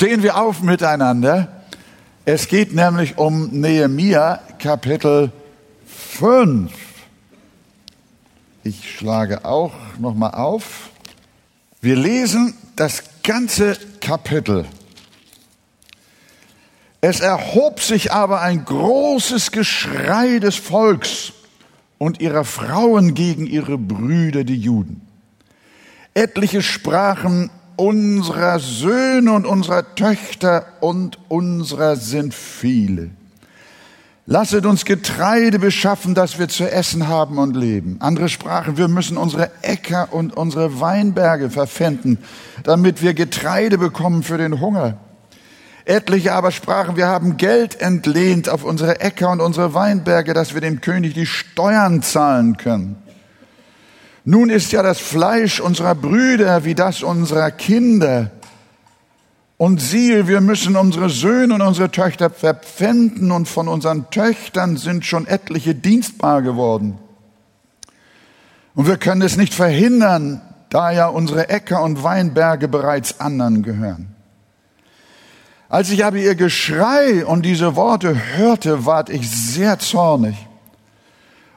Stehen wir auf miteinander. Es geht nämlich um Nehemia Kapitel 5. Ich schlage auch nochmal auf. Wir lesen das ganze Kapitel. Es erhob sich aber ein großes Geschrei des Volks und ihrer Frauen gegen ihre Brüder, die Juden. Etliche sprachen, unserer Söhne und unserer Töchter und unserer sind viele. Lasset uns Getreide beschaffen, dass wir zu essen haben und leben. Andere sprachen, wir müssen unsere Äcker und unsere Weinberge verpfänden, damit wir Getreide bekommen für den Hunger. Etliche aber sprachen, wir haben Geld entlehnt auf unsere Äcker und unsere Weinberge, dass wir dem König die Steuern zahlen können. Nun ist ja das Fleisch unserer Brüder wie das unserer Kinder. Und siehe, wir müssen unsere Söhne und unsere Töchter verpfänden und von unseren Töchtern sind schon etliche dienstbar geworden. Und wir können es nicht verhindern, da ja unsere Äcker und Weinberge bereits anderen gehören. Als ich aber ihr Geschrei und diese Worte hörte, ward ich sehr zornig.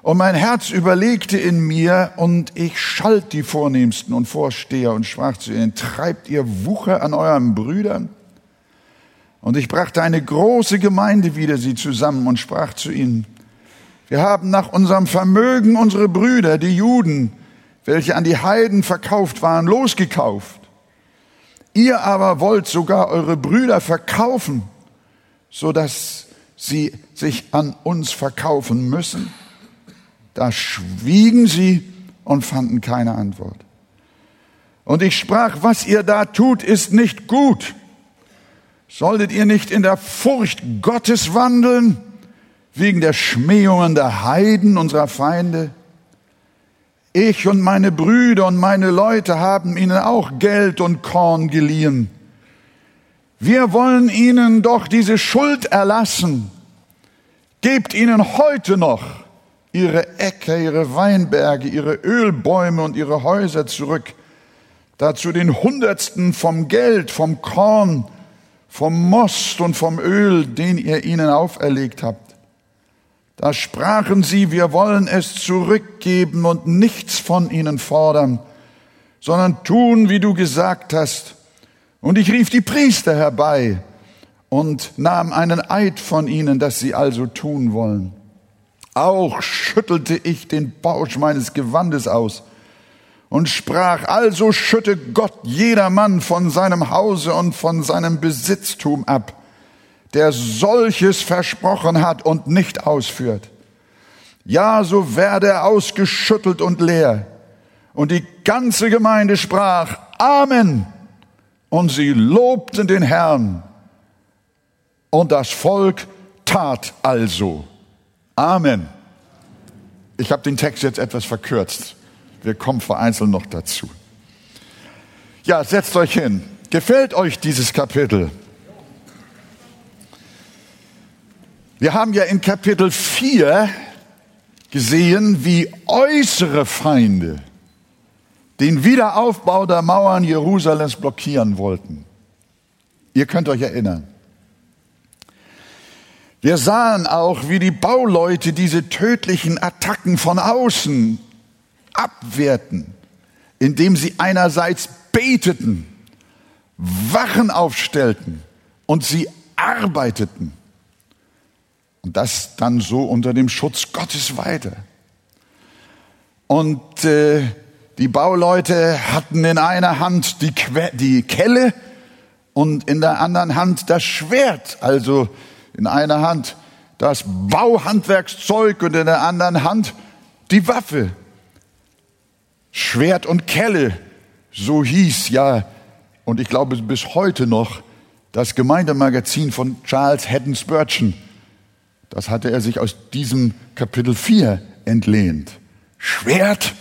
Und mein Herz überlegte in mir und ich schalt die Vornehmsten und Vorsteher und sprach zu ihnen, treibt ihr Wucher an euren Brüdern? Und ich brachte eine große Gemeinde wieder sie zusammen und sprach zu ihnen, wir haben nach unserem Vermögen unsere Brüder, die Juden, welche an die Heiden verkauft waren, losgekauft. Ihr aber wollt sogar eure Brüder verkaufen, so dass sie sich an uns verkaufen müssen. Da schwiegen sie und fanden keine Antwort. Und ich sprach, was ihr da tut, ist nicht gut. Solltet ihr nicht in der Furcht Gottes wandeln, wegen der Schmähungen der Heiden, unserer Feinde? Ich und meine Brüder und meine Leute haben ihnen auch Geld und Korn geliehen. Wir wollen ihnen doch diese Schuld erlassen. Gebt ihnen heute noch ihre Äcker, ihre Weinberge, ihre Ölbäume und ihre Häuser zurück. Dazu den Hundertsten vom Geld, vom Korn, vom Most und vom Öl, den ihr ihnen auferlegt habt. Da sprachen sie, wir wollen es zurückgeben und nichts von ihnen fordern, sondern tun, wie du gesagt hast. Und ich rief die Priester herbei und nahm einen Eid von ihnen, dass sie also tun wollen. Auch schüttelte ich den Bausch meines Gewandes aus und sprach, also schütte Gott jedermann von seinem Hause und von seinem Besitztum ab, der solches versprochen hat und nicht ausführt. Ja, so werde er ausgeschüttelt und leer. Und die ganze Gemeinde sprach, Amen. Und sie lobten den Herrn. Und das Volk tat also. Amen. Ich habe den Text jetzt etwas verkürzt. Wir kommen vereinzelt noch dazu. Ja, setzt euch hin. Gefällt euch dieses Kapitel? Wir haben ja in Kapitel 4 gesehen, wie äußere Feinde den Wiederaufbau der Mauern Jerusalems blockieren wollten. Ihr könnt euch erinnern. Wir sahen auch, wie die Bauleute diese tödlichen Attacken von außen abwehrten, indem sie einerseits beteten, Wachen aufstellten und sie arbeiteten. Und das dann so unter dem Schutz Gottes weiter. Und äh, die Bauleute hatten in einer Hand die, que die Kelle und in der anderen Hand das Schwert, also in einer Hand das Bauhandwerkszeug und in der anderen Hand die Waffe. Schwert und Kelle, so hieß ja, und ich glaube bis heute noch, das Gemeindemagazin von Charles Haddon Spurgeon. Das hatte er sich aus diesem Kapitel 4 entlehnt. Schwert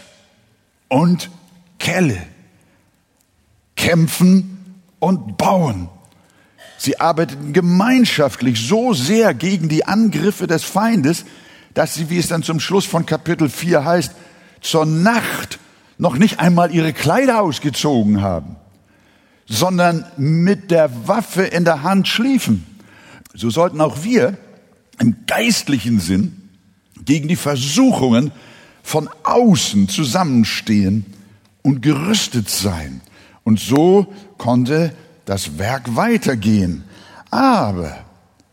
und Kelle. Kämpfen und bauen. Sie arbeiteten gemeinschaftlich so sehr gegen die Angriffe des Feindes, dass sie, wie es dann zum Schluss von Kapitel 4 heißt, zur Nacht noch nicht einmal ihre Kleider ausgezogen haben, sondern mit der Waffe in der Hand schliefen. So sollten auch wir im geistlichen Sinn gegen die Versuchungen von außen zusammenstehen und gerüstet sein. Und so konnte das Werk weitergehen. Aber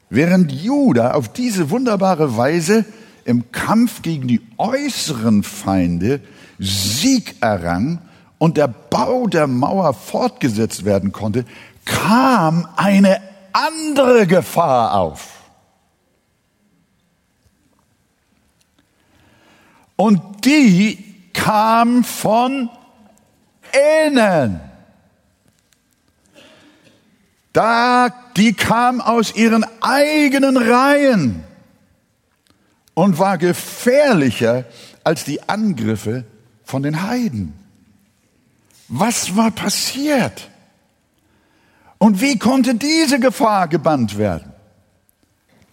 während Juda auf diese wunderbare Weise im Kampf gegen die äußeren Feinde Sieg errang und der Bau der Mauer fortgesetzt werden konnte, kam eine andere Gefahr auf. Und die kam von innen. Da, die kam aus ihren eigenen Reihen und war gefährlicher als die Angriffe von den Heiden. Was war passiert? Und wie konnte diese Gefahr gebannt werden?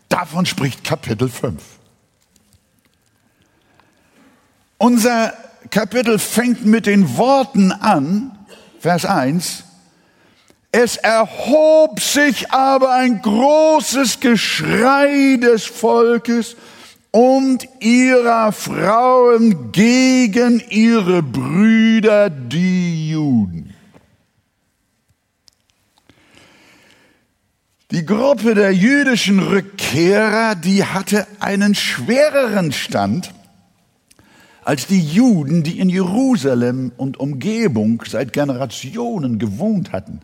Davon spricht Kapitel 5. Unser Kapitel fängt mit den Worten an, Vers 1, es erhob sich aber ein großes Geschrei des Volkes und ihrer Frauen gegen ihre Brüder, die Juden. Die Gruppe der jüdischen Rückkehrer, die hatte einen schwereren Stand als die Juden, die in Jerusalem und Umgebung seit Generationen gewohnt hatten.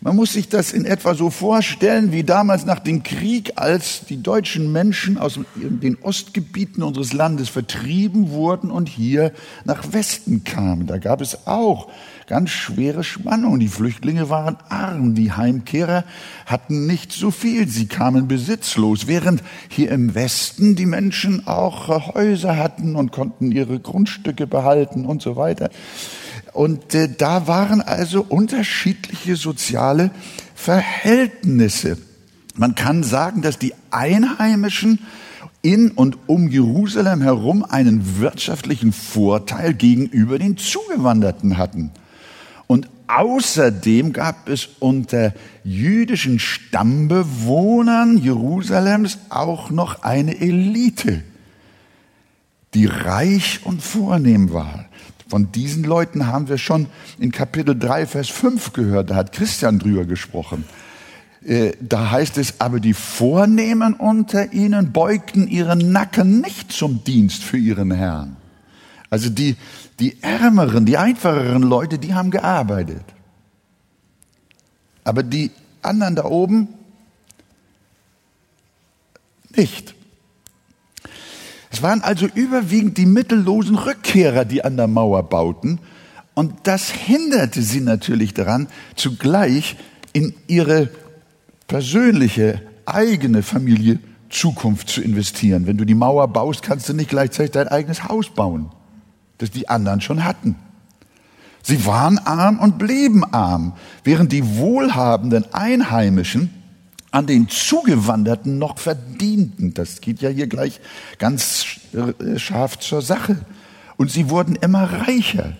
Man muss sich das in etwa so vorstellen wie damals nach dem Krieg, als die deutschen Menschen aus den Ostgebieten unseres Landes vertrieben wurden und hier nach Westen kamen. Da gab es auch ganz schwere Spannungen. Die Flüchtlinge waren arm, die Heimkehrer hatten nicht so viel, sie kamen besitzlos, während hier im Westen die Menschen auch Häuser hatten und konnten ihre Grundstücke behalten und so weiter. Und äh, da waren also unterschiedliche soziale Verhältnisse. Man kann sagen, dass die Einheimischen in und um Jerusalem herum einen wirtschaftlichen Vorteil gegenüber den Zugewanderten hatten. Und außerdem gab es unter jüdischen Stammbewohnern Jerusalems auch noch eine Elite, die reich und vornehm war. Von diesen Leuten haben wir schon in Kapitel 3, Vers 5 gehört. Da hat Christian drüber gesprochen. Äh, da heißt es, aber die Vornehmen unter ihnen beugten ihren Nacken nicht zum Dienst für ihren Herrn. Also die, die ärmeren, die einfacheren Leute, die haben gearbeitet. Aber die anderen da oben nicht. Es waren also überwiegend die mittellosen Rückkehrer, die an der Mauer bauten. Und das hinderte sie natürlich daran, zugleich in ihre persönliche, eigene Familie Zukunft zu investieren. Wenn du die Mauer baust, kannst du nicht gleichzeitig dein eigenes Haus bauen, das die anderen schon hatten. Sie waren arm und blieben arm, während die wohlhabenden Einheimischen an den Zugewanderten noch verdienten. Das geht ja hier gleich ganz äh, scharf zur Sache. Und sie wurden immer reicher.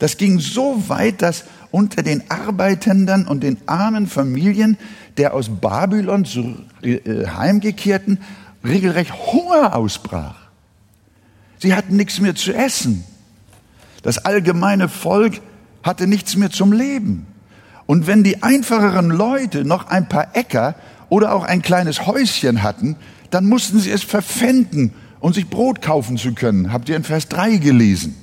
Das ging so weit, dass unter den Arbeitenden und den armen Familien der aus Babylon äh, heimgekehrten regelrecht Hunger ausbrach. Sie hatten nichts mehr zu essen. Das allgemeine Volk hatte nichts mehr zum Leben. Und wenn die einfacheren Leute noch ein paar Äcker oder auch ein kleines Häuschen hatten, dann mussten sie es verpfänden, um sich Brot kaufen zu können. Habt ihr in Vers 3 gelesen.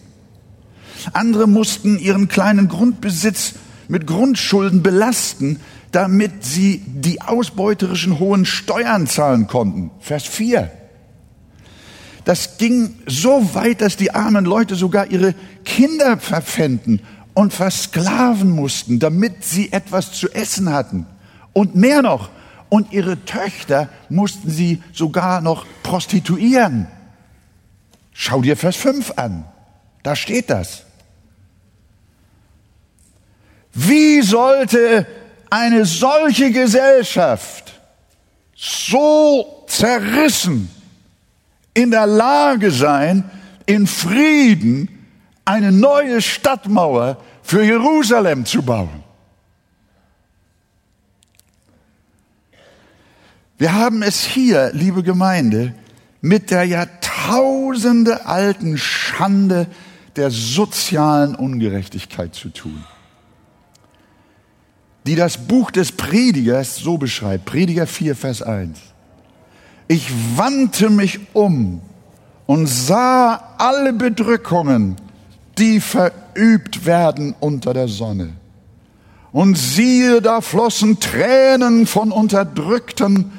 Andere mussten ihren kleinen Grundbesitz mit Grundschulden belasten, damit sie die ausbeuterischen hohen Steuern zahlen konnten. Vers 4. Das ging so weit, dass die armen Leute sogar ihre Kinder verpfänden und versklaven mussten, damit sie etwas zu essen hatten. Und mehr noch, und ihre Töchter mussten sie sogar noch prostituieren. Schau dir Vers 5 an, da steht das. Wie sollte eine solche Gesellschaft so zerrissen in der Lage sein, in Frieden eine neue Stadtmauer für Jerusalem zu bauen. Wir haben es hier, liebe Gemeinde, mit der Jahrtausende alten Schande der sozialen Ungerechtigkeit zu tun, die das Buch des Predigers so beschreibt, Prediger 4, Vers 1. Ich wandte mich um und sah alle Bedrückungen, die verübt werden unter der Sonne. Und siehe, da flossen Tränen von Unterdrückten,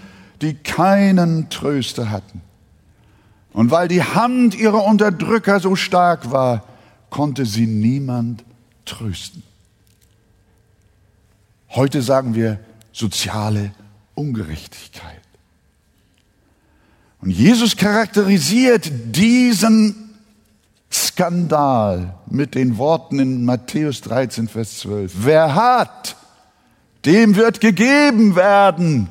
die keinen Tröster hatten. Und weil die Hand ihrer Unterdrücker so stark war, konnte sie niemand trösten. Heute sagen wir soziale Ungerechtigkeit. Und Jesus charakterisiert diesen Skandal mit den Worten in Matthäus 13, Vers 12. Wer hat, dem wird gegeben werden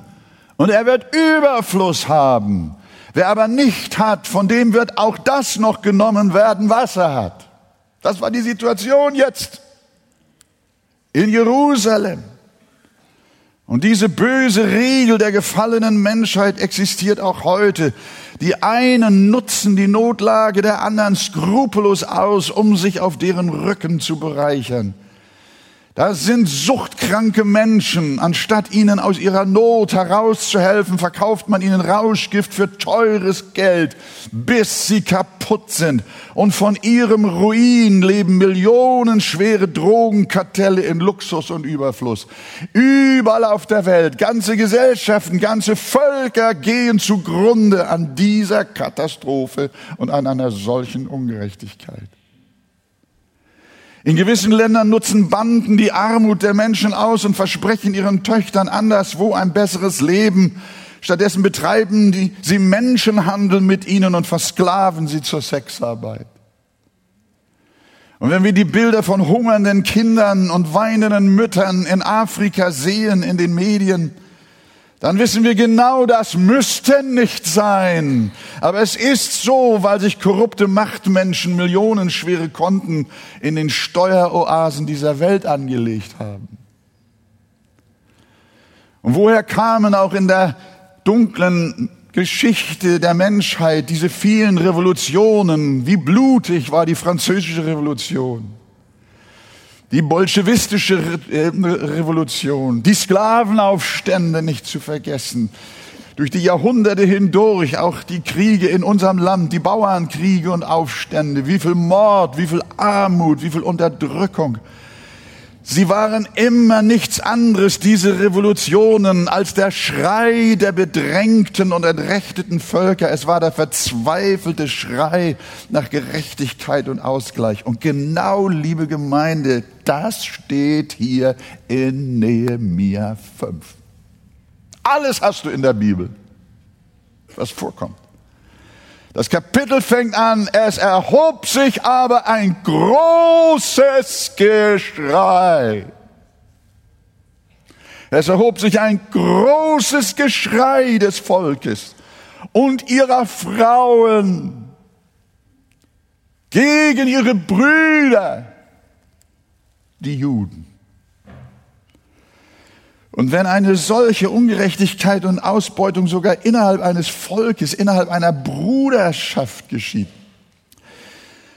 und er wird Überfluss haben. Wer aber nicht hat, von dem wird auch das noch genommen werden, was er hat. Das war die Situation jetzt in Jerusalem. Und diese böse Regel der gefallenen Menschheit existiert auch heute. Die einen nutzen die Notlage der anderen skrupellos aus, um sich auf deren Rücken zu bereichern. Das sind suchtkranke Menschen. Anstatt ihnen aus ihrer Not herauszuhelfen, verkauft man ihnen Rauschgift für teures Geld, bis sie kaputt sind. Und von ihrem Ruin leben millionenschwere Drogenkartelle in Luxus und Überfluss. Überall auf der Welt, ganze Gesellschaften, ganze Völker gehen zugrunde an dieser Katastrophe und an einer solchen Ungerechtigkeit. In gewissen Ländern nutzen Banden die Armut der Menschen aus und versprechen ihren Töchtern anderswo ein besseres Leben. Stattdessen betreiben die, sie Menschenhandel mit ihnen und versklaven sie zur Sexarbeit. Und wenn wir die Bilder von hungernden Kindern und weinenden Müttern in Afrika sehen in den Medien, dann wissen wir genau, das müsste nicht sein. Aber es ist so, weil sich korrupte Machtmenschen millionenschwere Konten in den Steueroasen dieser Welt angelegt haben. Und woher kamen auch in der dunklen Geschichte der Menschheit diese vielen Revolutionen? Wie blutig war die französische Revolution? Die bolschewistische äh, Revolution, die Sklavenaufstände nicht zu vergessen, durch die Jahrhunderte hindurch auch die Kriege in unserem Land, die Bauernkriege und Aufstände, wie viel Mord, wie viel Armut, wie viel Unterdrückung. Sie waren immer nichts anderes, diese Revolutionen, als der Schrei der bedrängten und entrechteten Völker. Es war der verzweifelte Schrei nach Gerechtigkeit und Ausgleich. Und genau, liebe Gemeinde, das steht hier in Nehemia 5. Alles hast du in der Bibel, was vorkommt. Das Kapitel fängt an, es erhob sich aber ein großes Geschrei. Es erhob sich ein großes Geschrei des Volkes und ihrer Frauen gegen ihre Brüder, die Juden. Und wenn eine solche Ungerechtigkeit und Ausbeutung sogar innerhalb eines Volkes, innerhalb einer Bruderschaft geschieht,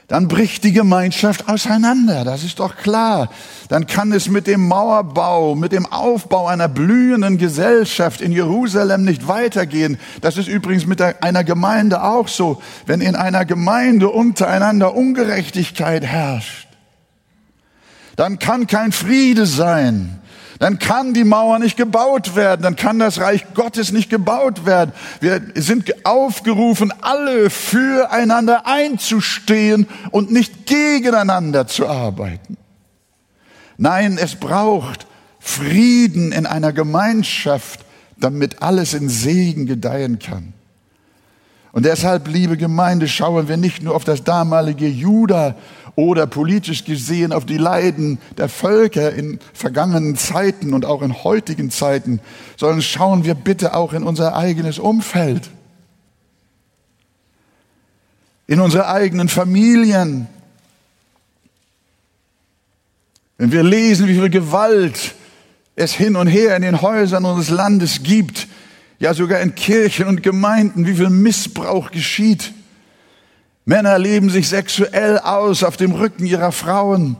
dann bricht die Gemeinschaft auseinander. Das ist doch klar. Dann kann es mit dem Mauerbau, mit dem Aufbau einer blühenden Gesellschaft in Jerusalem nicht weitergehen. Das ist übrigens mit einer Gemeinde auch so. Wenn in einer Gemeinde untereinander Ungerechtigkeit herrscht, dann kann kein Friede sein dann kann die Mauer nicht gebaut werden, dann kann das Reich Gottes nicht gebaut werden. Wir sind aufgerufen, alle füreinander einzustehen und nicht gegeneinander zu arbeiten. Nein, es braucht Frieden in einer Gemeinschaft, damit alles in Segen gedeihen kann. Und deshalb, liebe Gemeinde, schauen wir nicht nur auf das damalige Juda oder politisch gesehen auf die Leiden der Völker in vergangenen Zeiten und auch in heutigen Zeiten, sondern schauen wir bitte auch in unser eigenes Umfeld, in unsere eigenen Familien. Wenn wir lesen, wie viel Gewalt es hin und her in den Häusern unseres Landes gibt, Ja, sogar in Kirchen und Gemeinden, wie viel Missbrauch geschieht. Männer leben sich sexuell aus auf dem Rücken ihrer Frauen.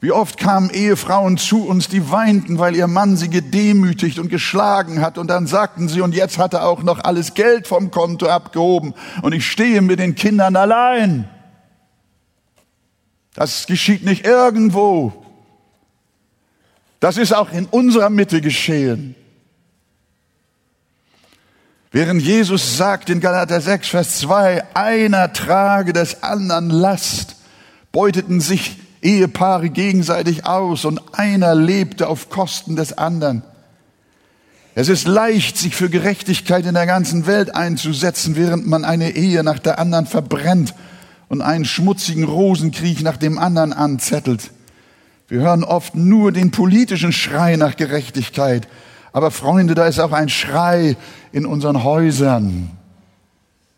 Wie oft kamen Ehefrauen zu uns, die weinten, weil ihr Mann sie gedemütigt und geschlagen hat. Und dann sagten sie, und jetzt hat er auch noch alles Geld vom Konto abgehoben und ich stehe mit den Kindern allein. Das geschieht nicht irgendwo. Das ist auch in unserer Mitte geschehen. Während Jesus sagt in Galater 6, Vers 2, einer trage des anderen Last, beuteten sich Ehepaare gegenseitig aus und einer lebte auf Kosten des anderen. Es ist leicht, sich für Gerechtigkeit in der ganzen Welt einzusetzen, während man eine Ehe nach der anderen verbrennt und einen schmutzigen Rosenkrieg nach dem anderen anzettelt. Wir hören oft nur den politischen Schrei nach Gerechtigkeit. Aber Freunde, da ist auch ein Schrei in unseren Häusern,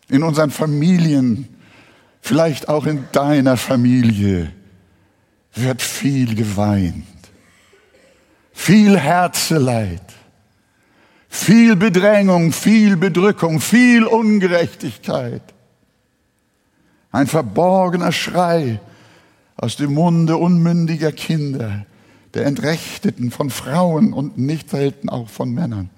in unseren Familien, vielleicht auch in deiner Familie wird viel geweint, viel Herzeleid, viel Bedrängung, viel Bedrückung, viel Ungerechtigkeit. Ein verborgener Schrei aus dem Munde unmündiger Kinder, der Entrechteten von Frauen und nicht selten auch von Männern.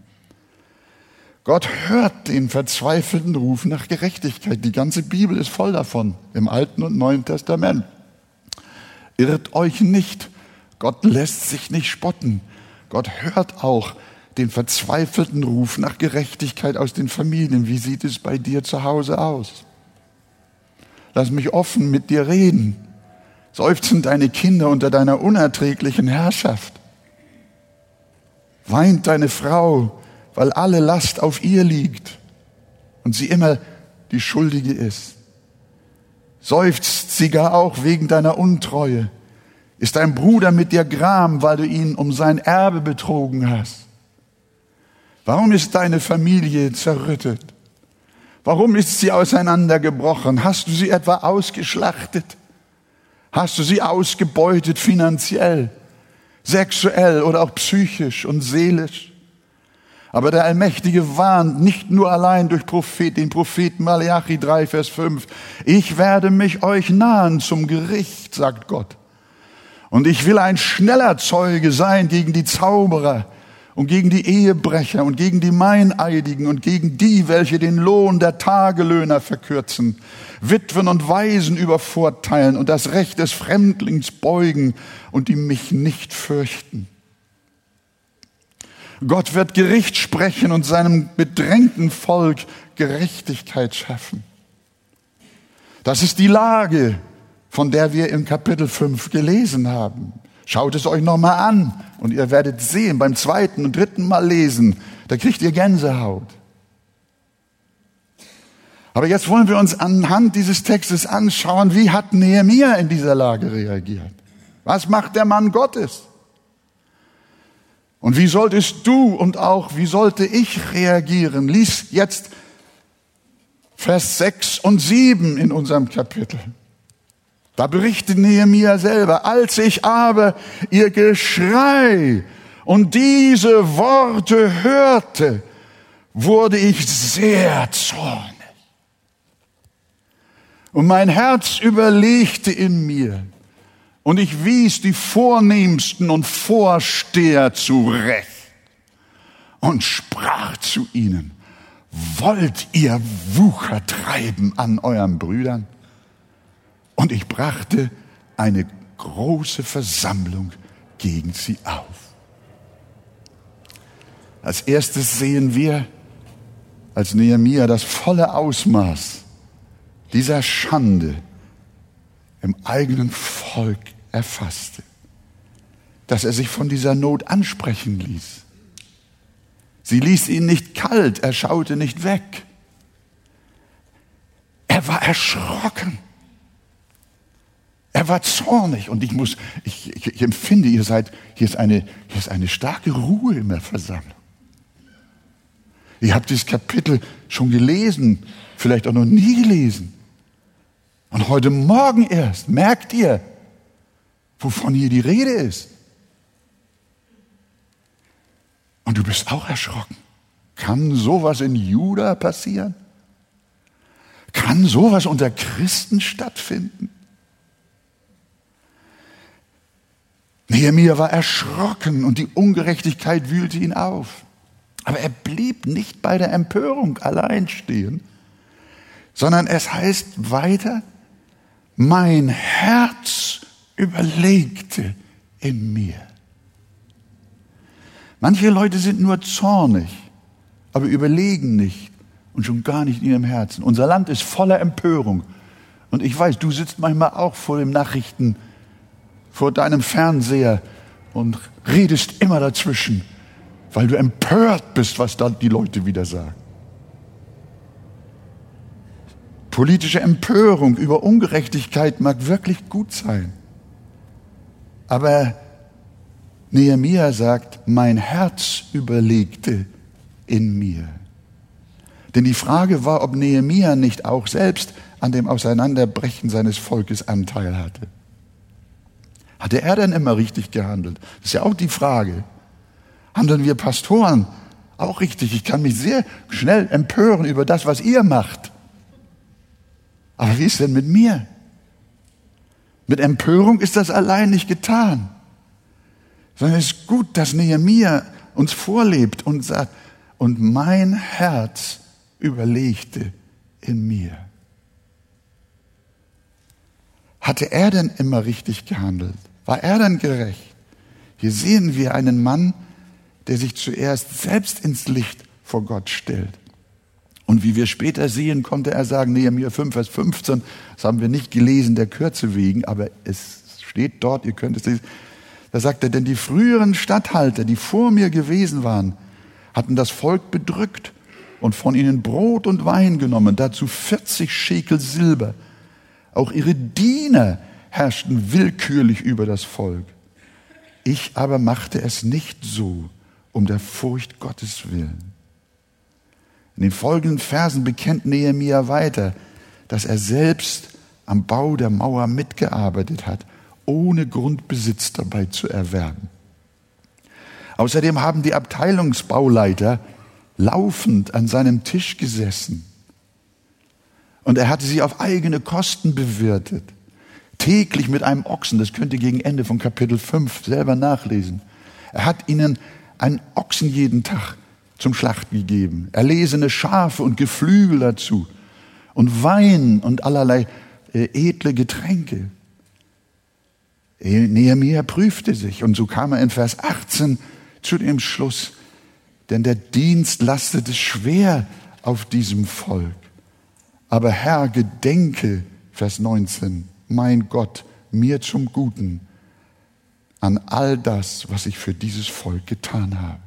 Gott hört den verzweifelten Ruf nach Gerechtigkeit. Die ganze Bibel ist voll davon, im Alten und Neuen Testament. Irrt euch nicht, Gott lässt sich nicht spotten. Gott hört auch den verzweifelten Ruf nach Gerechtigkeit aus den Familien. Wie sieht es bei dir zu Hause aus? Lass mich offen mit dir reden. Seufzen deine Kinder unter deiner unerträglichen Herrschaft? Weint deine Frau, weil alle Last auf ihr liegt und sie immer die Schuldige ist? Seufzt sie gar auch wegen deiner Untreue? Ist dein Bruder mit dir gram, weil du ihn um sein Erbe betrogen hast? Warum ist deine Familie zerrüttet? Warum ist sie auseinandergebrochen? Hast du sie etwa ausgeschlachtet? Hast du sie ausgebeutet finanziell, sexuell oder auch psychisch und seelisch? Aber der Allmächtige warnt nicht nur allein durch Prophet, den Propheten Malachi 3, Vers 5. Ich werde mich euch nahen zum Gericht, sagt Gott. Und ich will ein schneller Zeuge sein gegen die Zauberer, und gegen die Ehebrecher und gegen die Meineidigen und gegen die, welche den Lohn der Tagelöhner verkürzen, Witwen und Waisen übervorteilen und das Recht des Fremdlings beugen und die mich nicht fürchten. Gott wird Gericht sprechen und seinem bedrängten Volk Gerechtigkeit schaffen. Das ist die Lage, von der wir im Kapitel 5 gelesen haben. Schaut es euch nochmal an und ihr werdet sehen, beim zweiten und dritten Mal lesen, da kriegt ihr Gänsehaut. Aber jetzt wollen wir uns anhand dieses Textes anschauen, wie hat Nehemiah in dieser Lage reagiert? Was macht der Mann Gottes? Und wie solltest du und auch wie sollte ich reagieren? Lies jetzt Vers 6 und 7 in unserem Kapitel. Da berichtet Nehemiah selber, als ich aber ihr Geschrei und diese Worte hörte, wurde ich sehr zornig. Und mein Herz überlegte in mir, und ich wies die Vornehmsten und Vorsteher zurecht und sprach zu ihnen, wollt ihr Wucher treiben an euren Brüdern? Und ich brachte eine große Versammlung gegen sie auf. Als erstes sehen wir, als Nehemiah das volle Ausmaß dieser Schande im eigenen Volk erfasste, dass er sich von dieser Not ansprechen ließ. Sie ließ ihn nicht kalt, er schaute nicht weg. Er war erschrocken. Er war zornig und ich muss, ich, ich, ich, empfinde, ihr seid, hier ist, eine, hier ist eine starke Ruhe in der Versammlung. Ihr habt dieses Kapitel schon gelesen, vielleicht auch noch nie gelesen. Und heute Morgen erst merkt ihr, wovon hier die Rede ist. Und du bist auch erschrocken. Kann sowas in Juda passieren? Kann sowas unter Christen stattfinden? Nehemiah war erschrocken und die Ungerechtigkeit wühlte ihn auf. Aber er blieb nicht bei der Empörung allein stehen, sondern es heißt weiter, mein Herz überlegte in mir. Manche Leute sind nur zornig, aber überlegen nicht und schon gar nicht in ihrem Herzen. Unser Land ist voller Empörung. Und ich weiß, du sitzt manchmal auch vor den Nachrichten, vor deinem Fernseher und redest immer dazwischen, weil du empört bist, was dann die Leute wieder sagen. Politische Empörung über Ungerechtigkeit mag wirklich gut sein. Aber Nehemiah sagt, mein Herz überlegte in mir. Denn die Frage war, ob Nehemiah nicht auch selbst an dem Auseinanderbrechen seines Volkes Anteil hatte. Hatte er denn immer richtig gehandelt? Das ist ja auch die Frage. Handeln wir Pastoren auch richtig? Ich kann mich sehr schnell empören über das, was ihr macht. Aber wie ist denn mit mir? Mit Empörung ist das allein nicht getan. Sondern es ist gut, dass Nehemiah uns vorlebt und sagt, und mein Herz überlegte in mir. Hatte er denn immer richtig gehandelt? War er denn gerecht? Hier sehen wir einen Mann, der sich zuerst selbst ins Licht vor Gott stellt. Und wie wir später sehen, konnte er sagen, Nehemiah 5, Vers 15, das haben wir nicht gelesen, der Kürze wegen, aber es steht dort, ihr könnt es lesen. Da sagt er, denn die früheren Statthalter, die vor mir gewesen waren, hatten das Volk bedrückt und von ihnen Brot und Wein genommen, dazu 40 Schekel Silber. Auch ihre Diener herrschten willkürlich über das Volk. Ich aber machte es nicht so, um der Furcht Gottes willen. In den folgenden Versen bekennt Nehemia weiter, dass er selbst am Bau der Mauer mitgearbeitet hat, ohne Grundbesitz dabei zu erwerben. Außerdem haben die Abteilungsbauleiter laufend an seinem Tisch gesessen. Und er hatte sie auf eigene Kosten bewirtet. Täglich mit einem Ochsen, das könnt ihr gegen Ende von Kapitel 5 selber nachlesen. Er hat ihnen einen Ochsen jeden Tag zum Schlachten gegeben, erlesene Schafe und Geflügel dazu und Wein und allerlei äh, edle Getränke. Nehemiah prüfte sich und so kam er in Vers 18 zu dem Schluss, denn der Dienst lastete schwer auf diesem Volk. Aber Herr, gedenke, Vers 19, mein Gott, mir zum Guten an all das, was ich für dieses Volk getan habe.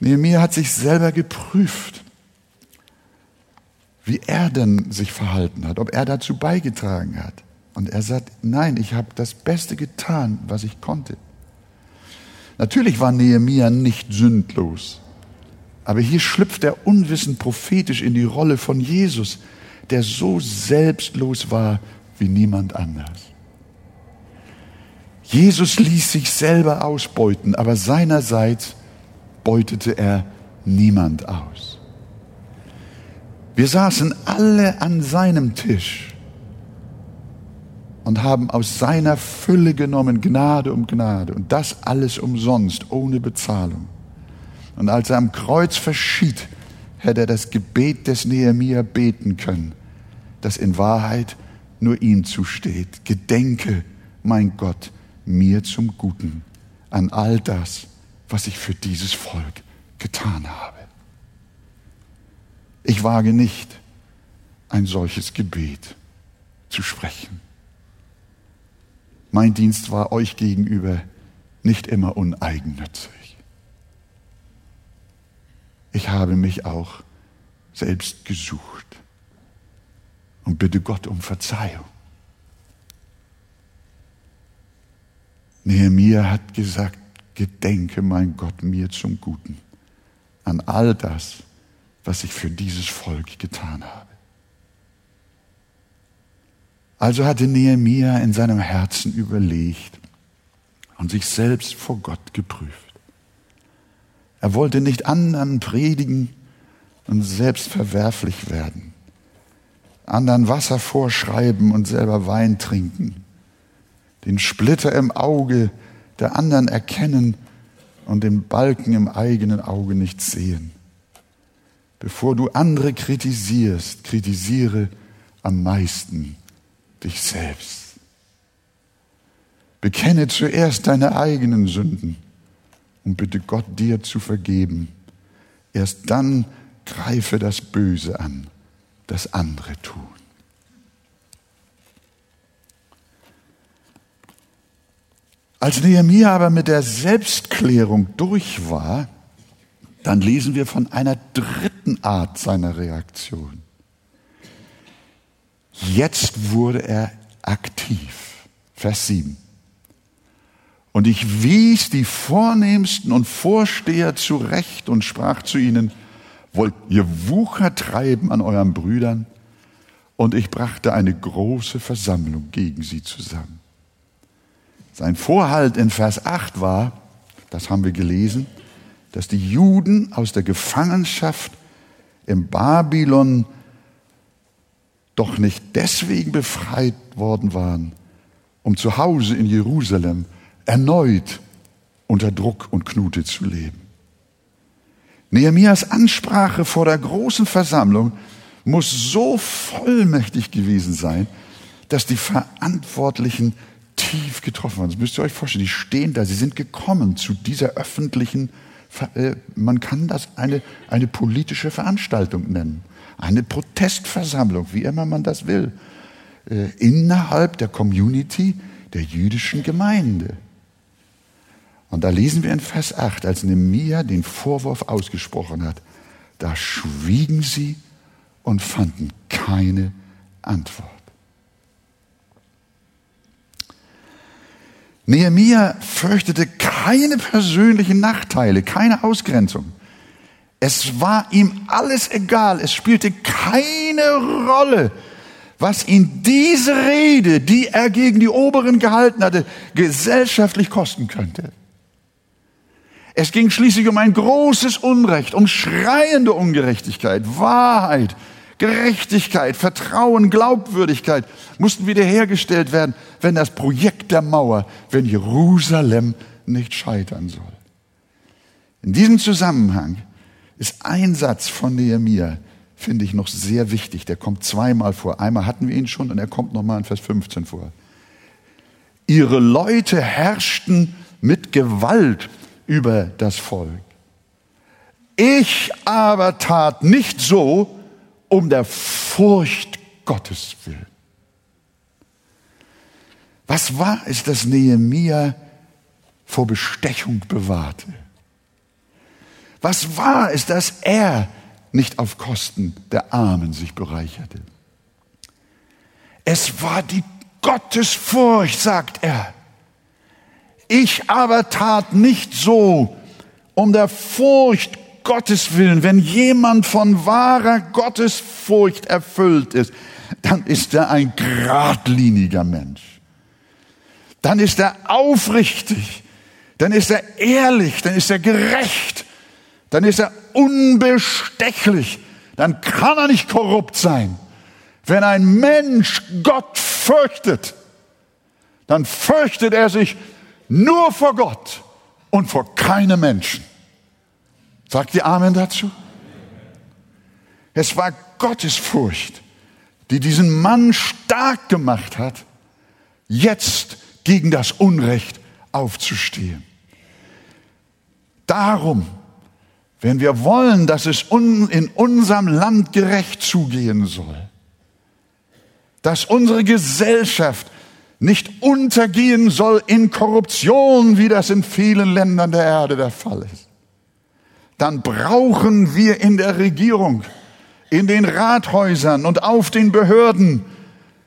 Nehemiah hat sich selber geprüft, wie er denn sich verhalten hat, ob er dazu beigetragen hat. Und er sagt, nein, ich habe das Beste getan, was ich konnte. Natürlich war Nehemiah nicht sündlos, aber hier schlüpft er unwissend prophetisch in die Rolle von Jesus, der so selbstlos war wie niemand anders. Jesus ließ sich selber ausbeuten, aber seinerseits beutete er niemand aus. Wir saßen alle an seinem Tisch und haben aus seiner Fülle genommen Gnade um Gnade und das alles umsonst, ohne Bezahlung. Und als er am Kreuz verschied, hätte er das Gebet des Nehemia beten können, das in Wahrheit nur ihm zusteht. Gedenke, mein Gott, mir zum Guten an all das, was ich für dieses Volk getan habe. Ich wage nicht, ein solches Gebet zu sprechen. Mein Dienst war euch gegenüber nicht immer uneigennützig. Ich habe mich auch selbst gesucht und bitte Gott um Verzeihung. Nehemiah hat gesagt, gedenke, mein Gott, mir zum Guten an all das, was ich für dieses Volk getan habe. Also hatte Nehemia in seinem Herzen überlegt und sich selbst vor Gott geprüft. Er wollte nicht anderen predigen und selbst verwerflich werden, anderen Wasser vorschreiben und selber Wein trinken, den Splitter im Auge der anderen erkennen und den Balken im eigenen Auge nicht sehen. Bevor du andere kritisierst, kritisiere am meisten dich selbst. Bekenne zuerst deine eigenen Sünden und bitte Gott dir zu vergeben. Erst dann greife das Böse an, das andere tun. Als Nehemiah aber mit der Selbstklärung durch war, dann lesen wir von einer dritten Art seiner Reaktion. Jetzt wurde er aktiv. Vers 7. Und ich wies die Vornehmsten und Vorsteher zurecht und sprach zu ihnen, wollt ihr Wucher treiben an euren Brüdern? Und ich brachte eine große Versammlung gegen sie zusammen. Sein Vorhalt in Vers 8 war, das haben wir gelesen, dass die Juden aus der Gefangenschaft im Babylon doch nicht deswegen befreit worden waren, um zu Hause in Jerusalem erneut unter Druck und Knute zu leben. Nehemias Ansprache vor der großen Versammlung muss so vollmächtig gewesen sein, dass die Verantwortlichen tief getroffen waren. Das müsst ihr euch vorstellen. Die stehen da, sie sind gekommen zu dieser öffentlichen, äh, man kann das eine, eine politische Veranstaltung nennen, eine Protestversammlung, wie immer man das will, äh, innerhalb der Community der jüdischen Gemeinde. Und da lesen wir in Vers 8, als Nehemiah den Vorwurf ausgesprochen hat, da schwiegen sie und fanden keine Antwort. Nehemiah fürchtete keine persönlichen Nachteile, keine Ausgrenzung. Es war ihm alles egal, es spielte keine Rolle, was ihn diese Rede, die er gegen die Oberen gehalten hatte, gesellschaftlich kosten könnte. Es ging schließlich um ein großes Unrecht, um schreiende Ungerechtigkeit, Wahrheit, Gerechtigkeit, Vertrauen, Glaubwürdigkeit mussten wiederhergestellt werden, wenn das Projekt der Mauer, wenn Jerusalem nicht scheitern soll. In diesem Zusammenhang ist ein Satz von Nehemiah, finde ich noch sehr wichtig. Der kommt zweimal vor. Einmal hatten wir ihn schon und er kommt nochmal in Vers 15 vor. Ihre Leute herrschten mit Gewalt über das Volk. Ich aber tat nicht so um der Furcht Gottes willen. Was war es, das Nehemia vor Bestechung bewahrte? Was war es, dass er nicht auf Kosten der Armen sich bereicherte? Es war die Gottesfurcht, sagt er. Ich aber tat nicht so um der Furcht Gottes willen. Wenn jemand von wahrer Gottesfurcht erfüllt ist, dann ist er ein geradliniger Mensch. Dann ist er aufrichtig. Dann ist er ehrlich. Dann ist er gerecht. Dann ist er unbestechlich. Dann kann er nicht korrupt sein. Wenn ein Mensch Gott fürchtet, dann fürchtet er sich nur vor Gott und vor keinem Menschen. Sagt ihr Amen dazu? Es war Gottes Furcht, die diesen Mann stark gemacht hat, jetzt gegen das Unrecht aufzustehen. Darum, wenn wir wollen, dass es in unserem Land gerecht zugehen soll, dass unsere Gesellschaft nicht untergehen soll in Korruption, wie das in vielen Ländern der Erde der Fall ist, dann brauchen wir in der Regierung, in den Rathäusern und auf den Behörden,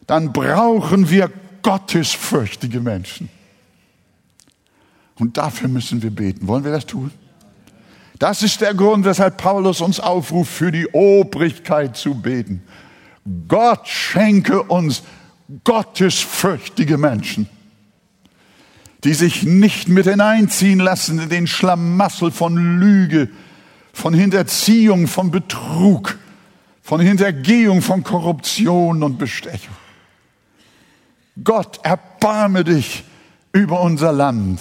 dann brauchen wir gottesfürchtige Menschen. Und dafür müssen wir beten. Wollen wir das tun? Das ist der Grund, weshalb Paulus uns aufruft, für die Obrigkeit zu beten. Gott schenke uns gottesfürchtige Menschen, die sich nicht mit hineinziehen lassen in den Schlamassel von Lüge, von Hinterziehung, von Betrug, von Hintergehung, von Korruption und Bestechung. Gott, erbarme dich über unser Land.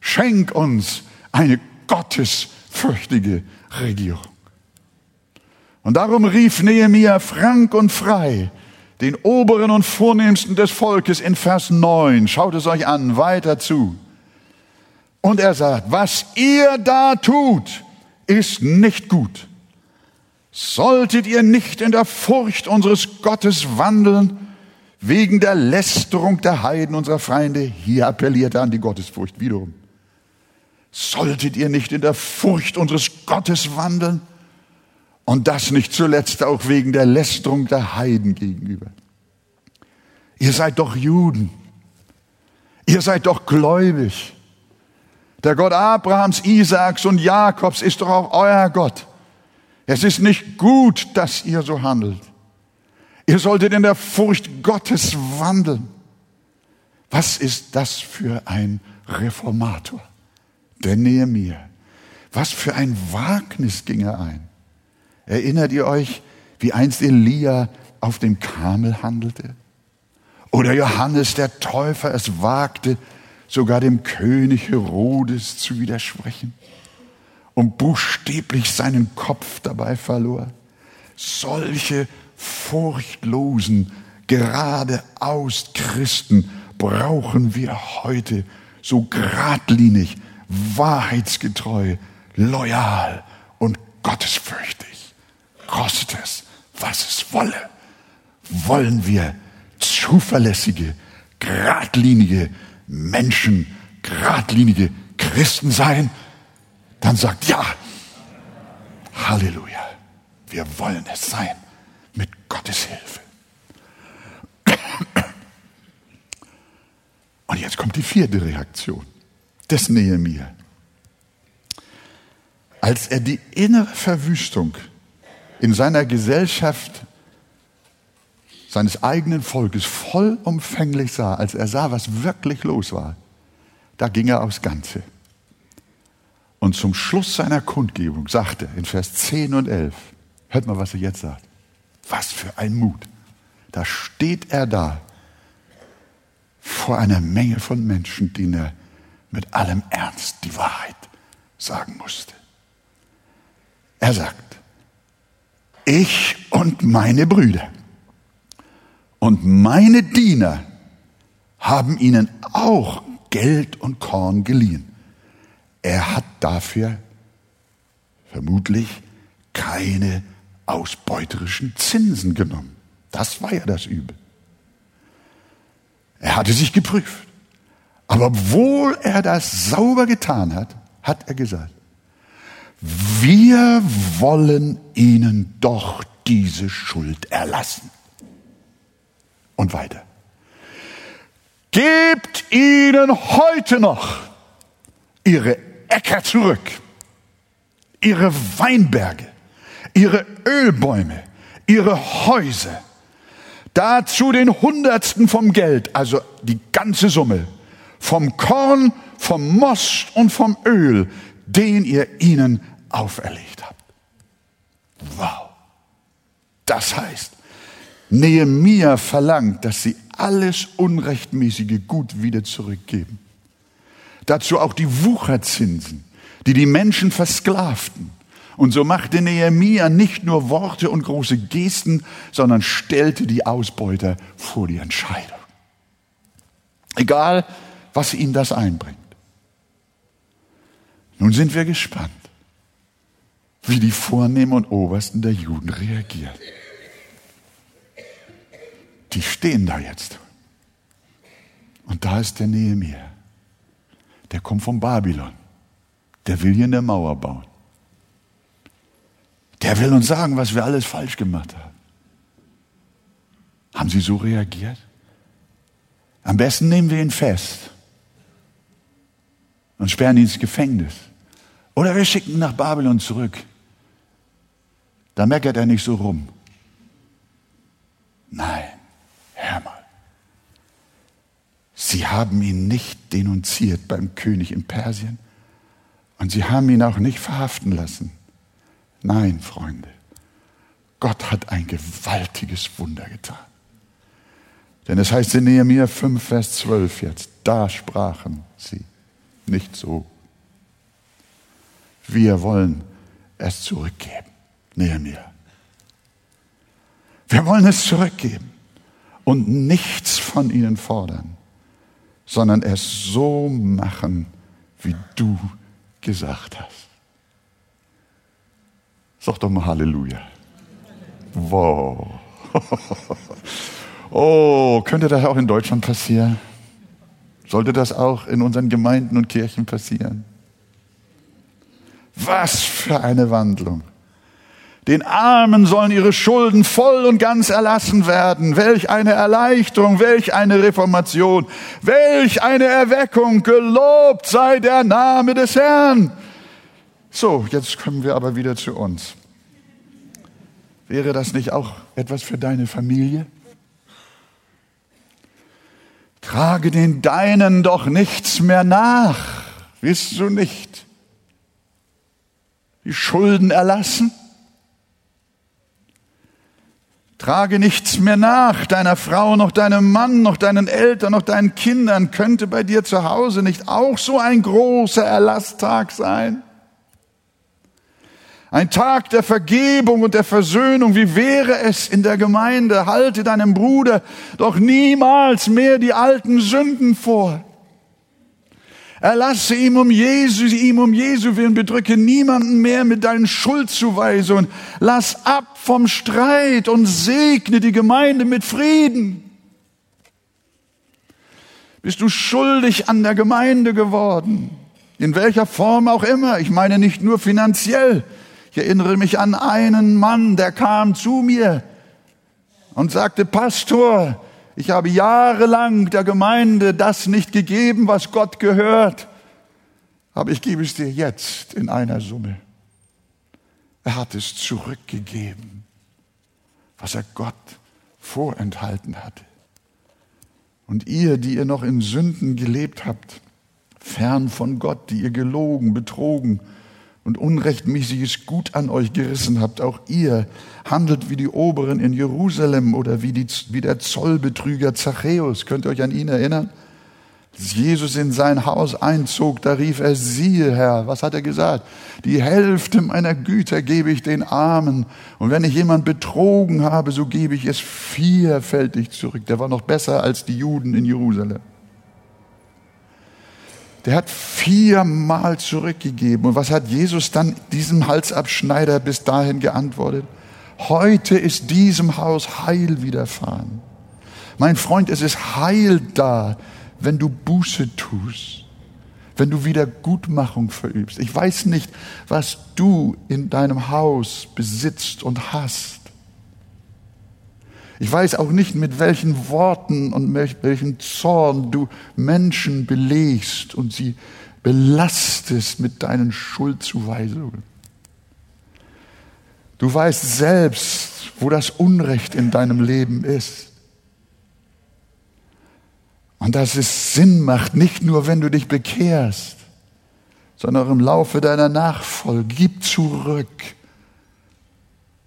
Schenk uns eine gottesfürchtige Regierung. Und darum rief Nehemia frank und frei den Oberen und Vornehmsten des Volkes in Vers 9. Schaut es euch an, weiter zu. Und er sagt, was ihr da tut, ist nicht gut. Solltet ihr nicht in der Furcht unseres Gottes wandeln, wegen der Lästerung der Heiden unserer Feinde, hier appelliert er an die Gottesfurcht wiederum. Solltet ihr nicht in der Furcht unseres Gottes wandeln? Und das nicht zuletzt auch wegen der Lästerung der Heiden gegenüber. Ihr seid doch Juden. Ihr seid doch gläubig. Der Gott Abrahams, Isaaks und Jakobs ist doch auch euer Gott. Es ist nicht gut, dass ihr so handelt. Ihr solltet in der Furcht Gottes wandeln. Was ist das für ein Reformator? Der Nehemiah. Was für ein Wagnis ging er ein. Erinnert ihr euch, wie einst Elia auf dem Kamel handelte? Oder Johannes der Täufer es wagte, sogar dem König Herodes zu widersprechen und buchstäblich seinen Kopf dabei verlor. Solche furchtlosen, geradeaus Christen brauchen wir heute so geradlinig, wahrheitsgetreu, loyal und gottesfürchtig. Kostet es, was es wolle, wollen wir zuverlässige, geradlinige Menschen, geradlinige Christen sein, dann sagt ja, Halleluja, wir wollen es sein mit Gottes Hilfe. Und jetzt kommt die vierte Reaktion des Nehemiah. Als er die innere Verwüstung in seiner Gesellschaft seines eigenen Volkes vollumfänglich sah, als er sah, was wirklich los war, da ging er aufs Ganze. Und zum Schluss seiner Kundgebung sagte in Vers 10 und 11, hört mal, was er jetzt sagt. Was für ein Mut. Da steht er da vor einer Menge von Menschen, denen er mit allem Ernst die Wahrheit sagen musste. Er sagt, ich und meine Brüder und meine Diener haben ihnen auch Geld und Korn geliehen. Er hat dafür vermutlich keine ausbeuterischen Zinsen genommen. Das war ja das Übel. Er hatte sich geprüft. Aber obwohl er das sauber getan hat, hat er gesagt, wir wollen ihnen doch diese Schuld erlassen. Und weiter. Gebt ihnen heute noch ihre Äcker zurück, ihre Weinberge, ihre Ölbäume, ihre Häuser, dazu den Hundertsten vom Geld, also die ganze Summe, vom Korn, vom Most und vom Öl, den ihr ihnen auferlegt habt. Wow. Das heißt, Nehemia verlangt, dass sie alles Unrechtmäßige gut wieder zurückgeben. Dazu auch die Wucherzinsen, die die Menschen versklavten. Und so machte Nehemia nicht nur Worte und große Gesten, sondern stellte die Ausbeuter vor die Entscheidung. Egal, was ihnen das einbringt. Nun sind wir gespannt, wie die Vornehmen und Obersten der Juden reagieren die stehen da jetzt. Und da ist der Nehemiah. Der kommt von Babylon. Der will hier eine Mauer bauen. Der will uns sagen, was wir alles falsch gemacht haben. Haben Sie so reagiert? Am besten nehmen wir ihn fest und sperren ihn ins Gefängnis. Oder wir schicken ihn nach Babylon zurück. Da meckert er nicht so rum. Nein. Sie haben ihn nicht denunziert beim König in Persien und sie haben ihn auch nicht verhaften lassen. Nein, Freunde, Gott hat ein gewaltiges Wunder getan. Denn es heißt in Nehemiah 5, Vers 12 jetzt, da sprachen sie nicht so. Wir wollen es zurückgeben. Nehemiah. Wir wollen es zurückgeben und nichts von ihnen fordern, sondern es so machen, wie du gesagt hast. Sag doch mal Halleluja. Wow. Oh, könnte das auch in Deutschland passieren? Sollte das auch in unseren Gemeinden und Kirchen passieren? Was für eine Wandlung. Den Armen sollen ihre Schulden voll und ganz erlassen werden. Welch eine Erleichterung, welch eine Reformation, welch eine Erweckung. Gelobt sei der Name des Herrn. So, jetzt kommen wir aber wieder zu uns. Wäre das nicht auch etwas für deine Familie? Trage den Deinen doch nichts mehr nach, wisst du nicht? Die Schulden erlassen? Trage nichts mehr nach, deiner Frau, noch deinem Mann, noch deinen Eltern, noch deinen Kindern. Könnte bei dir zu Hause nicht auch so ein großer Erlasstag sein? Ein Tag der Vergebung und der Versöhnung. Wie wäre es in der Gemeinde? Halte deinem Bruder doch niemals mehr die alten Sünden vor. Erlasse ihm um Jesu, ihm um Jesu willen, bedrücke niemanden mehr mit deinen Schuldzuweisungen. Lass ab vom Streit und segne die Gemeinde mit Frieden. Bist du schuldig an der Gemeinde geworden? In welcher Form auch immer. Ich meine nicht nur finanziell. Ich erinnere mich an einen Mann, der kam zu mir und sagte, Pastor, ich habe jahrelang der Gemeinde das nicht gegeben, was Gott gehört, aber ich gebe es dir jetzt in einer Summe. Er hat es zurückgegeben, was er Gott vorenthalten hatte. Und ihr, die ihr noch in Sünden gelebt habt, fern von Gott, die ihr gelogen, betrogen, und unrechtmäßiges Gut an euch gerissen habt, auch ihr handelt wie die Oberen in Jerusalem oder wie, die, wie der Zollbetrüger Zachäus. Könnt ihr euch an ihn erinnern? Als Jesus in sein Haus einzog, da rief er, siehe Herr, was hat er gesagt? Die Hälfte meiner Güter gebe ich den Armen. Und wenn ich jemand betrogen habe, so gebe ich es vierfältig zurück. Der war noch besser als die Juden in Jerusalem der hat viermal zurückgegeben. Und was hat Jesus dann diesem Halsabschneider bis dahin geantwortet? Heute ist diesem Haus Heil widerfahren. Mein Freund, es ist Heil da, wenn du Buße tust, wenn du Wiedergutmachung verübst. Ich weiß nicht, was du in deinem Haus besitzt und hast. Ich weiß auch nicht, mit welchen Worten und welchen Zorn du Menschen belegst und sie belastest mit deinen Schuldzuweisungen. Du weißt selbst, wo das Unrecht in deinem Leben ist. Und dass es Sinn macht, nicht nur wenn du dich bekehrst, sondern auch im Laufe deiner Nachfolge. Gib zurück,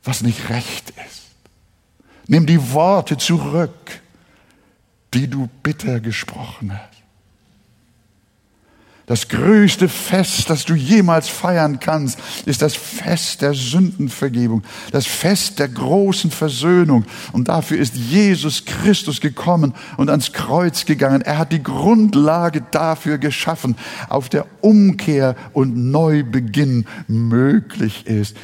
was nicht recht ist. Nimm die Worte zurück, die du bitter gesprochen hast. Das größte Fest, das du jemals feiern kannst, ist das Fest der Sündenvergebung, das Fest der großen Versöhnung. Und dafür ist Jesus Christus gekommen und ans Kreuz gegangen. Er hat die Grundlage dafür geschaffen, auf der Umkehr und Neubeginn möglich ist.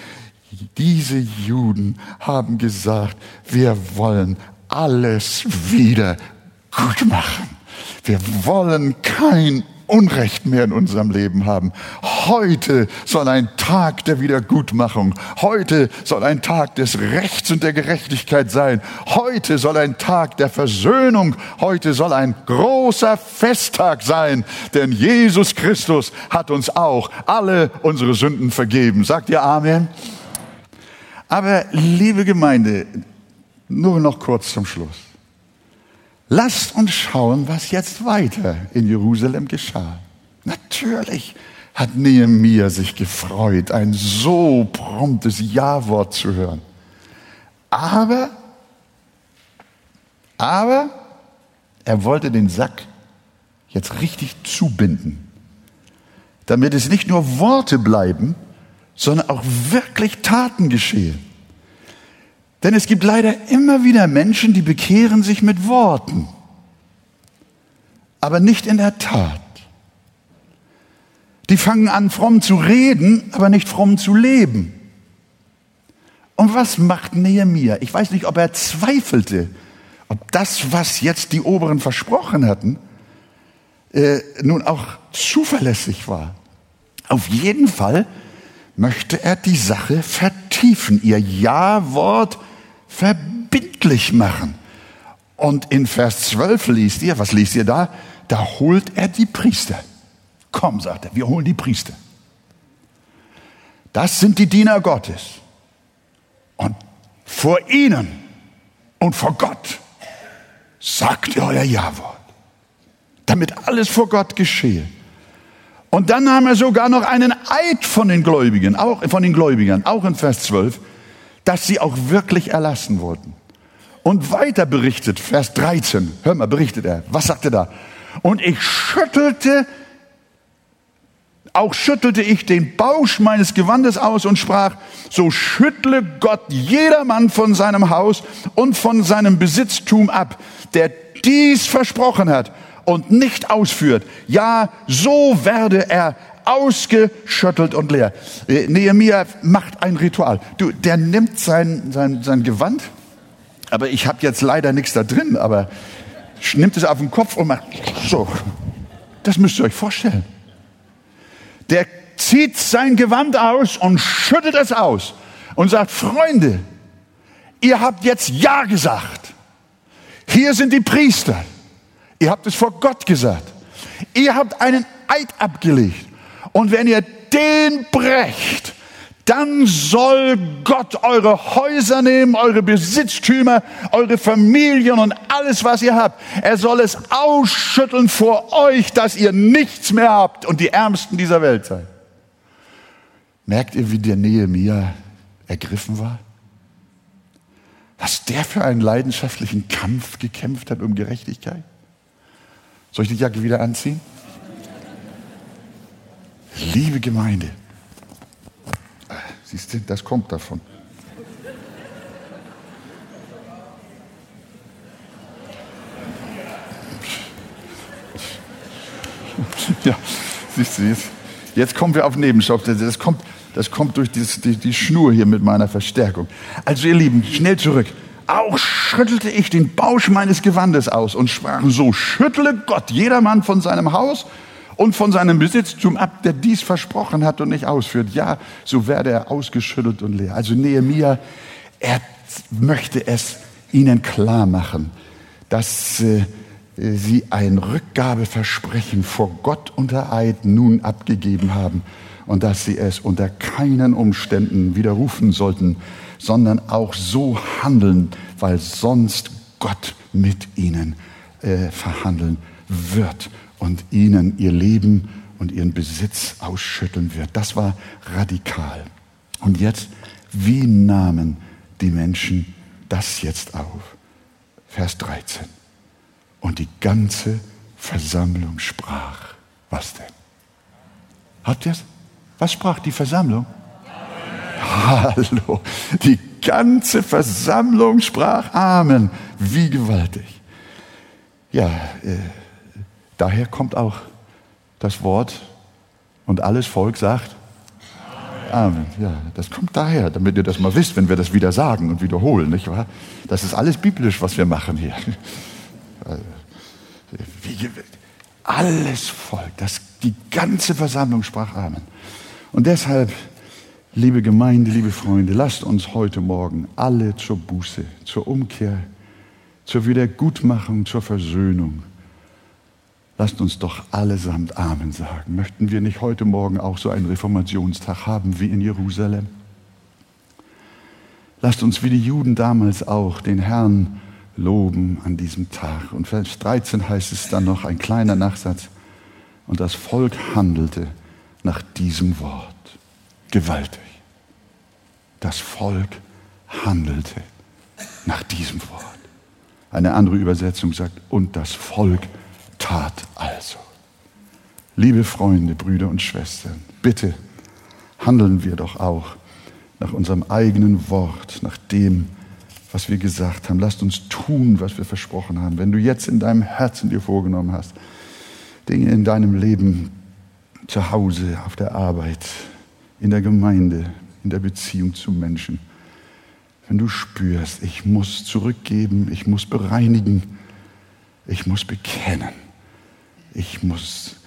Diese Juden haben gesagt, wir wollen alles wieder gut machen. Wir wollen kein Unrecht mehr in unserem Leben haben. Heute soll ein Tag der Wiedergutmachung. Heute soll ein Tag des Rechts und der Gerechtigkeit sein. Heute soll ein Tag der Versöhnung. Heute soll ein großer Festtag sein. Denn Jesus Christus hat uns auch alle unsere Sünden vergeben. Sagt ihr Amen? Aber liebe Gemeinde, nur noch kurz zum Schluss. Lasst uns schauen, was jetzt weiter in Jerusalem geschah. Natürlich hat Nehemiah sich gefreut, ein so promptes Ja-Wort zu hören. Aber, aber er wollte den Sack jetzt richtig zubinden, damit es nicht nur Worte bleiben, sondern auch wirklich Taten geschehen. Denn es gibt leider immer wieder Menschen, die bekehren sich mit Worten, aber nicht in der Tat. Die fangen an, fromm zu reden, aber nicht fromm zu leben. Und was macht Nehemia? Ich weiß nicht, ob er zweifelte, ob das, was jetzt die Oberen versprochen hatten, äh, nun auch zuverlässig war. Auf jeden Fall möchte er die Sache vertiefen, ihr Ja-Wort verbindlich machen. Und in Vers 12 liest ihr, was liest ihr da? Da holt er die Priester. Komm, sagt er, wir holen die Priester. Das sind die Diener Gottes. Und vor ihnen und vor Gott sagt ihr euer Ja-Wort, damit alles vor Gott geschehe. Und dann nahm er sogar noch einen Eid von den Gläubigen, auch von den Gläubigern, auch in Vers 12, dass sie auch wirklich erlassen wurden. Und weiter berichtet, Vers 13, hör mal, berichtet er, was sagt er da? Und ich schüttelte auch schüttelte ich den Bausch meines Gewandes aus und sprach, so schüttle Gott jedermann von seinem Haus und von seinem Besitztum ab, der dies versprochen hat und nicht ausführt. Ja, so werde er ausgeschüttelt und leer. Äh, Nehemiah macht ein Ritual. Du, der nimmt sein, sein, sein Gewand, aber ich habe jetzt leider nichts da drin, aber nimmt es auf den Kopf und macht so. Das müsst ihr euch vorstellen der zieht sein Gewand aus und schüttet es aus und sagt, Freunde, ihr habt jetzt Ja gesagt. Hier sind die Priester. Ihr habt es vor Gott gesagt. Ihr habt einen Eid abgelegt. Und wenn ihr den brecht, dann soll Gott eure Häuser nehmen, eure Besitztümer, eure Familien und alles, was ihr habt. Er soll es ausschütteln vor euch, dass ihr nichts mehr habt und die Ärmsten dieser Welt seid. Merkt ihr, wie der Nehemia ergriffen war? Was der für einen leidenschaftlichen Kampf gekämpft hat um Gerechtigkeit? Soll ich die Jacke wieder anziehen? Liebe Gemeinde, Siehst du, das kommt davon. Ja, siehst du, jetzt, jetzt kommen wir auf Nebenstoff. Das kommt, das kommt durch die, die, die Schnur hier mit meiner Verstärkung. Also ihr Lieben, schnell zurück. Auch schüttelte ich den Bausch meines Gewandes aus und sprach so, schüttle Gott jedermann von seinem Haus und von seinem Besitztum ab, der dies versprochen hat und nicht ausführt. Ja, so werde er ausgeschüttelt und leer. Also Nehemia, er möchte es ihnen klar machen, dass äh, sie ein Rückgabeversprechen vor Gott unter Eid nun abgegeben haben und dass sie es unter keinen Umständen widerrufen sollten, sondern auch so handeln, weil sonst Gott mit ihnen äh, verhandeln wird und ihnen ihr Leben und ihren Besitz ausschütteln wird. Das war radikal. Und jetzt, wie nahmen die Menschen das jetzt auf? Vers 13. Und die ganze Versammlung sprach. Was denn? Habt ihr es? Was sprach die Versammlung? Hallo. Die ganze Versammlung sprach Amen. Wie gewaltig. Ja, äh, Daher kommt auch das Wort und alles Volk sagt Amen. Ja, das kommt daher, damit ihr das mal wisst, wenn wir das wieder sagen und wiederholen, nicht wahr? Das ist alles biblisch, was wir machen hier. Alles Volk, das, die ganze Versammlung sprach Amen. Und deshalb, liebe Gemeinde, liebe Freunde, lasst uns heute Morgen alle zur Buße, zur Umkehr, zur Wiedergutmachung, zur Versöhnung Lasst uns doch allesamt Amen sagen. Möchten wir nicht heute Morgen auch so einen Reformationstag haben wie in Jerusalem? Lasst uns wie die Juden damals auch den Herrn loben an diesem Tag. Und Vers 13 heißt es dann noch ein kleiner Nachsatz. Und das Volk handelte nach diesem Wort. Gewaltig. Das Volk handelte nach diesem Wort. Eine andere Übersetzung sagt, und das Volk tat also. Liebe Freunde, Brüder und Schwestern, bitte handeln wir doch auch nach unserem eigenen Wort, nach dem, was wir gesagt haben. Lasst uns tun, was wir versprochen haben. Wenn du jetzt in deinem Herzen dir vorgenommen hast, Dinge in deinem Leben zu Hause, auf der Arbeit, in der Gemeinde, in der Beziehung zu Menschen, wenn du spürst, ich muss zurückgeben, ich muss bereinigen, ich muss bekennen, ich muss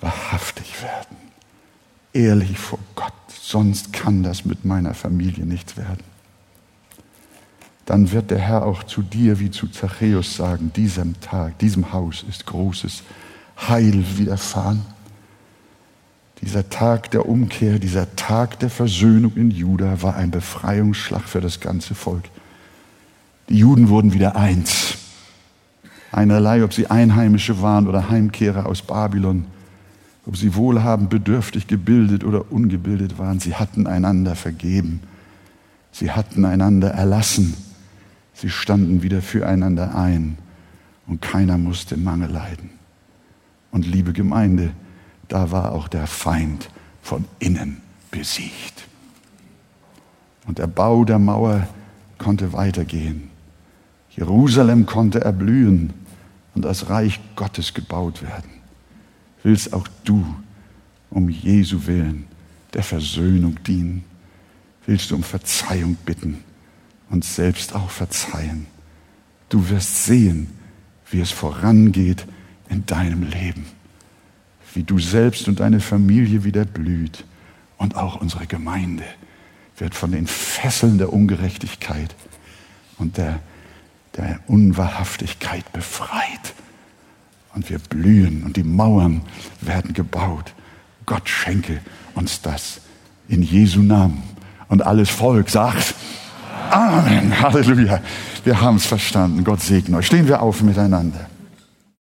wahrhaftig werden, ehrlich vor Gott, sonst kann das mit meiner Familie nichts werden. Dann wird der Herr auch zu dir wie zu Zachäus sagen, diesem Tag, diesem Haus ist großes Heil widerfahren. Dieser Tag der Umkehr, dieser Tag der Versöhnung in Juda war ein Befreiungsschlag für das ganze Volk. Die Juden wurden wieder eins. Einerlei, ob sie Einheimische waren oder Heimkehrer aus Babylon, ob sie wohlhabend, bedürftig, gebildet oder ungebildet waren, sie hatten einander vergeben. Sie hatten einander erlassen. Sie standen wieder füreinander ein und keiner musste Mangel leiden. Und liebe Gemeinde, da war auch der Feind von innen besiegt. Und der Bau der Mauer konnte weitergehen. Jerusalem konnte erblühen und das Reich Gottes gebaut werden. Willst auch du um Jesu willen der Versöhnung dienen? Willst du um Verzeihung bitten und selbst auch verzeihen? Du wirst sehen, wie es vorangeht in deinem Leben wie du selbst und deine Familie wieder blüht. Und auch unsere Gemeinde wird von den Fesseln der Ungerechtigkeit und der, der Unwahrhaftigkeit befreit. Und wir blühen und die Mauern werden gebaut. Gott schenke uns das in Jesu Namen. Und alles Volk sagt Amen. Halleluja. Wir haben es verstanden. Gott segne euch. Stehen wir auf miteinander.